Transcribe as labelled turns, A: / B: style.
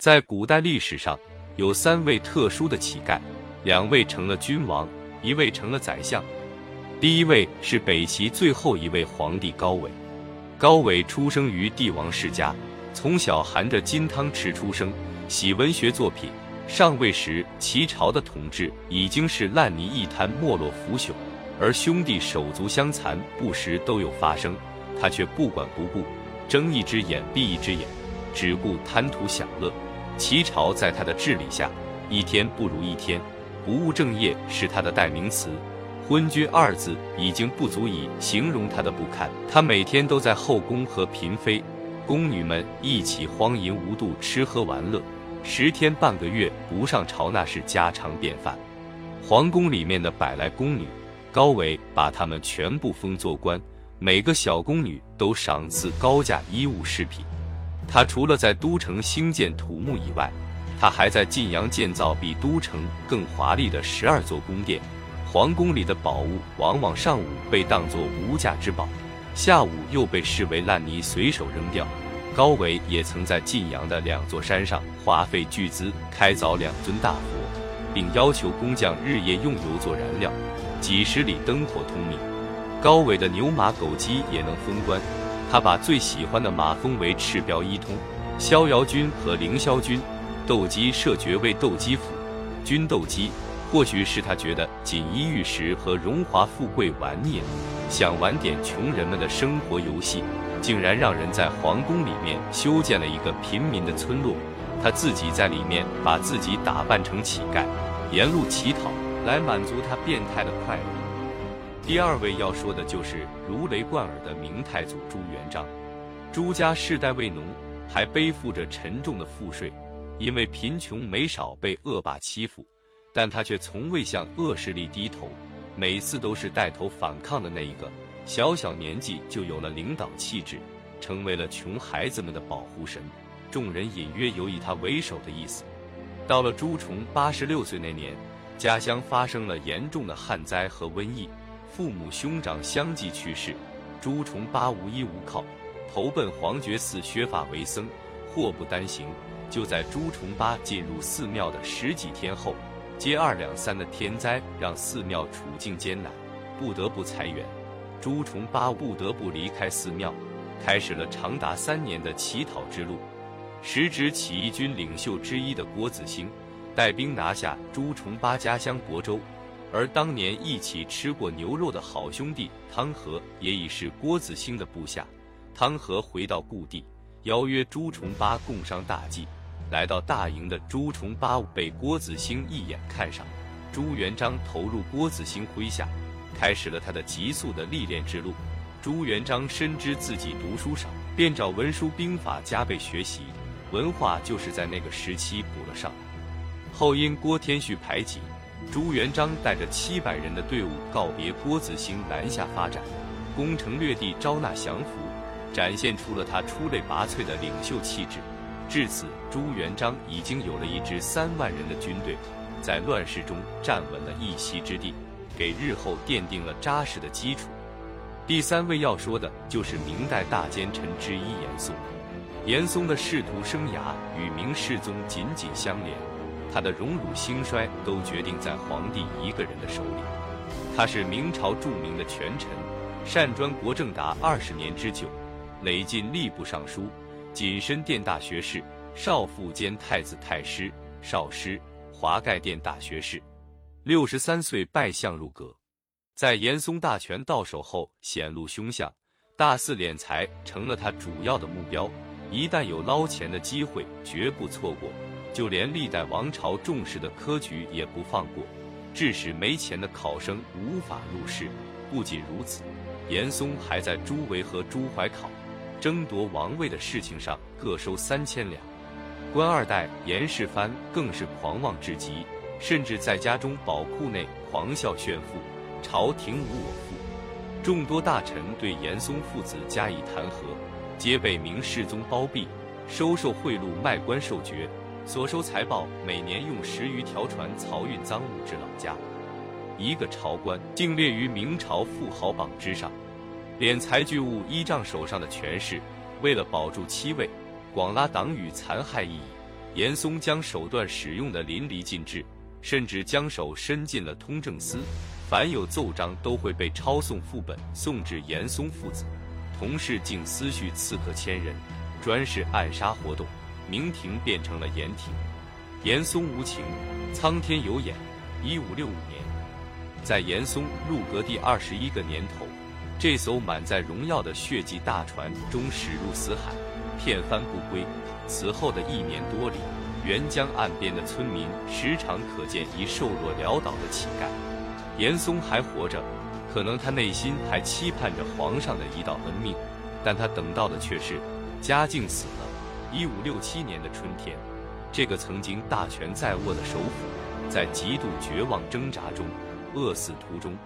A: 在古代历史上，有三位特殊的乞丐，两位成了君王，一位成了宰相。第一位是北齐最后一位皇帝高纬。高纬出生于帝王世家，从小含着金汤匙出生，喜文学作品。上位时，齐朝的统治已经是烂泥一滩，没落腐朽，而兄弟手足相残，不时都有发生，他却不管不顾，睁一只眼闭一只眼，只顾贪图享乐。齐朝在他的治理下，一天不如一天，不务正业是他的代名词。昏君二字已经不足以形容他的不堪。他每天都在后宫和嫔妃、宫女们一起荒淫无度，吃喝玩乐。十天半个月不上朝，那是家常便饭。皇宫里面的百来宫女，高纬把她们全部封做官，每个小宫女都赏赐高价衣物饰品。他除了在都城兴建土木以外，他还在晋阳建造比都城更华丽的十二座宫殿。皇宫里的宝物往往上午被当作无价之宝，下午又被视为烂泥，随手扔掉。高纬也曾在晋阳的两座山上花费巨资开凿两尊大佛，并要求工匠日夜用油做燃料，几十里灯火通明。高纬的牛马狗鸡也能封官，他把最喜欢的马封为赤标一通，逍遥君和凌霄君，斗鸡设爵位斗鸡府，君斗鸡。或许是他觉得锦衣玉食和荣华富贵玩腻了，想玩点穷人们的生活游戏。竟然让人在皇宫里面修建了一个平民的村落，他自己在里面把自己打扮成乞丐，沿路乞讨来满足他变态的快乐。第二位要说的就是如雷贯耳的明太祖朱元璋。朱家世代为农，还背负着沉重的赋税，因为贫穷没少被恶霸欺负，但他却从未向恶势力低头，每次都是带头反抗的那一个。小小年纪就有了领导气质，成为了穷孩子们的保护神。众人隐约有以他为首的意思。到了朱重八十六岁那年，家乡发生了严重的旱灾和瘟疫，父母兄长相继去世，朱重八无依无靠，投奔黄觉寺削发为僧。祸不单行，就在朱重八进入寺庙的十几天后，接二两三的天灾让寺庙处境艰难，不得不裁员。朱重八不得不离开寺庙，开始了长达三年的乞讨之路。时值起义军领袖之一的郭子兴带兵拿下朱重八家乡亳州，而当年一起吃过牛肉的好兄弟汤和也已是郭子兴的部下。汤和回到故地，邀约朱重八共商大计。来到大营的朱重八被郭子兴一眼看上，朱元璋投入郭子兴麾下。开始了他的急速的历练之路。朱元璋深知自己读书少，便找文书兵法加倍学习，文化就是在那个时期补了上来。后因郭天旭排挤，朱元璋带着七百人的队伍告别郭子兴，南下发展，攻城略地，招纳降服，展现出了他出类拔萃的领袖气质。至此，朱元璋已经有了一支三万人的军队，在乱世中站稳了一席之地。给日后奠定了扎实的基础。第三位要说的就是明代大奸臣之一严嵩。严嵩的仕途生涯与明世宗紧紧相连，他的荣辱兴衰都决定在皇帝一个人的手里。他是明朝著名的权臣，擅专国政达二十年之久，累进吏部尚书、谨身殿大学士、少傅兼太子太师、少师、华盖殿大学士。六十三岁拜相入阁，在严嵩大权到手后显露凶相，大肆敛财成了他主要的目标。一旦有捞钱的机会，绝不错过。就连历代王朝重视的科举也不放过，致使没钱的考生无法入仕。不仅如此，严嵩还在朱维和朱怀考争夺王位的事情上各收三千两。官二代严世蕃更是狂妄至极。甚至在家中宝库内狂笑炫富，朝廷无我父。众多大臣对严嵩父子加以弹劾，皆被明世宗包庇，收受贿赂，卖官受爵，所收财宝每年用十余条船漕运赃物至老家。一个朝官竟列于明朝富豪榜之上，敛财巨物依仗手上的权势，为了保住妻位，广拉党羽残害异己。严嵩将手段使用的淋漓尽致，甚至将手伸进了通政司，凡有奏章都会被抄送副本送至严嵩父子。同事竟私叙刺客千人，专事暗杀活动，明廷变成了严廷。严嵩无情，苍天有眼。一五六五年，在严嵩入阁第二十一个年头，这艘满载荣耀的血迹大船终驶入死海，片帆不归。此后的一年多里，沅江岸边的村民时常可见一瘦弱潦倒的乞丐。严嵩还活着。可能他内心还期盼着皇上的一道恩命，但他等到的却是嘉靖死了。一五六七年的春天，这个曾经大权在握的首府，在极度绝望挣扎中饿死途中。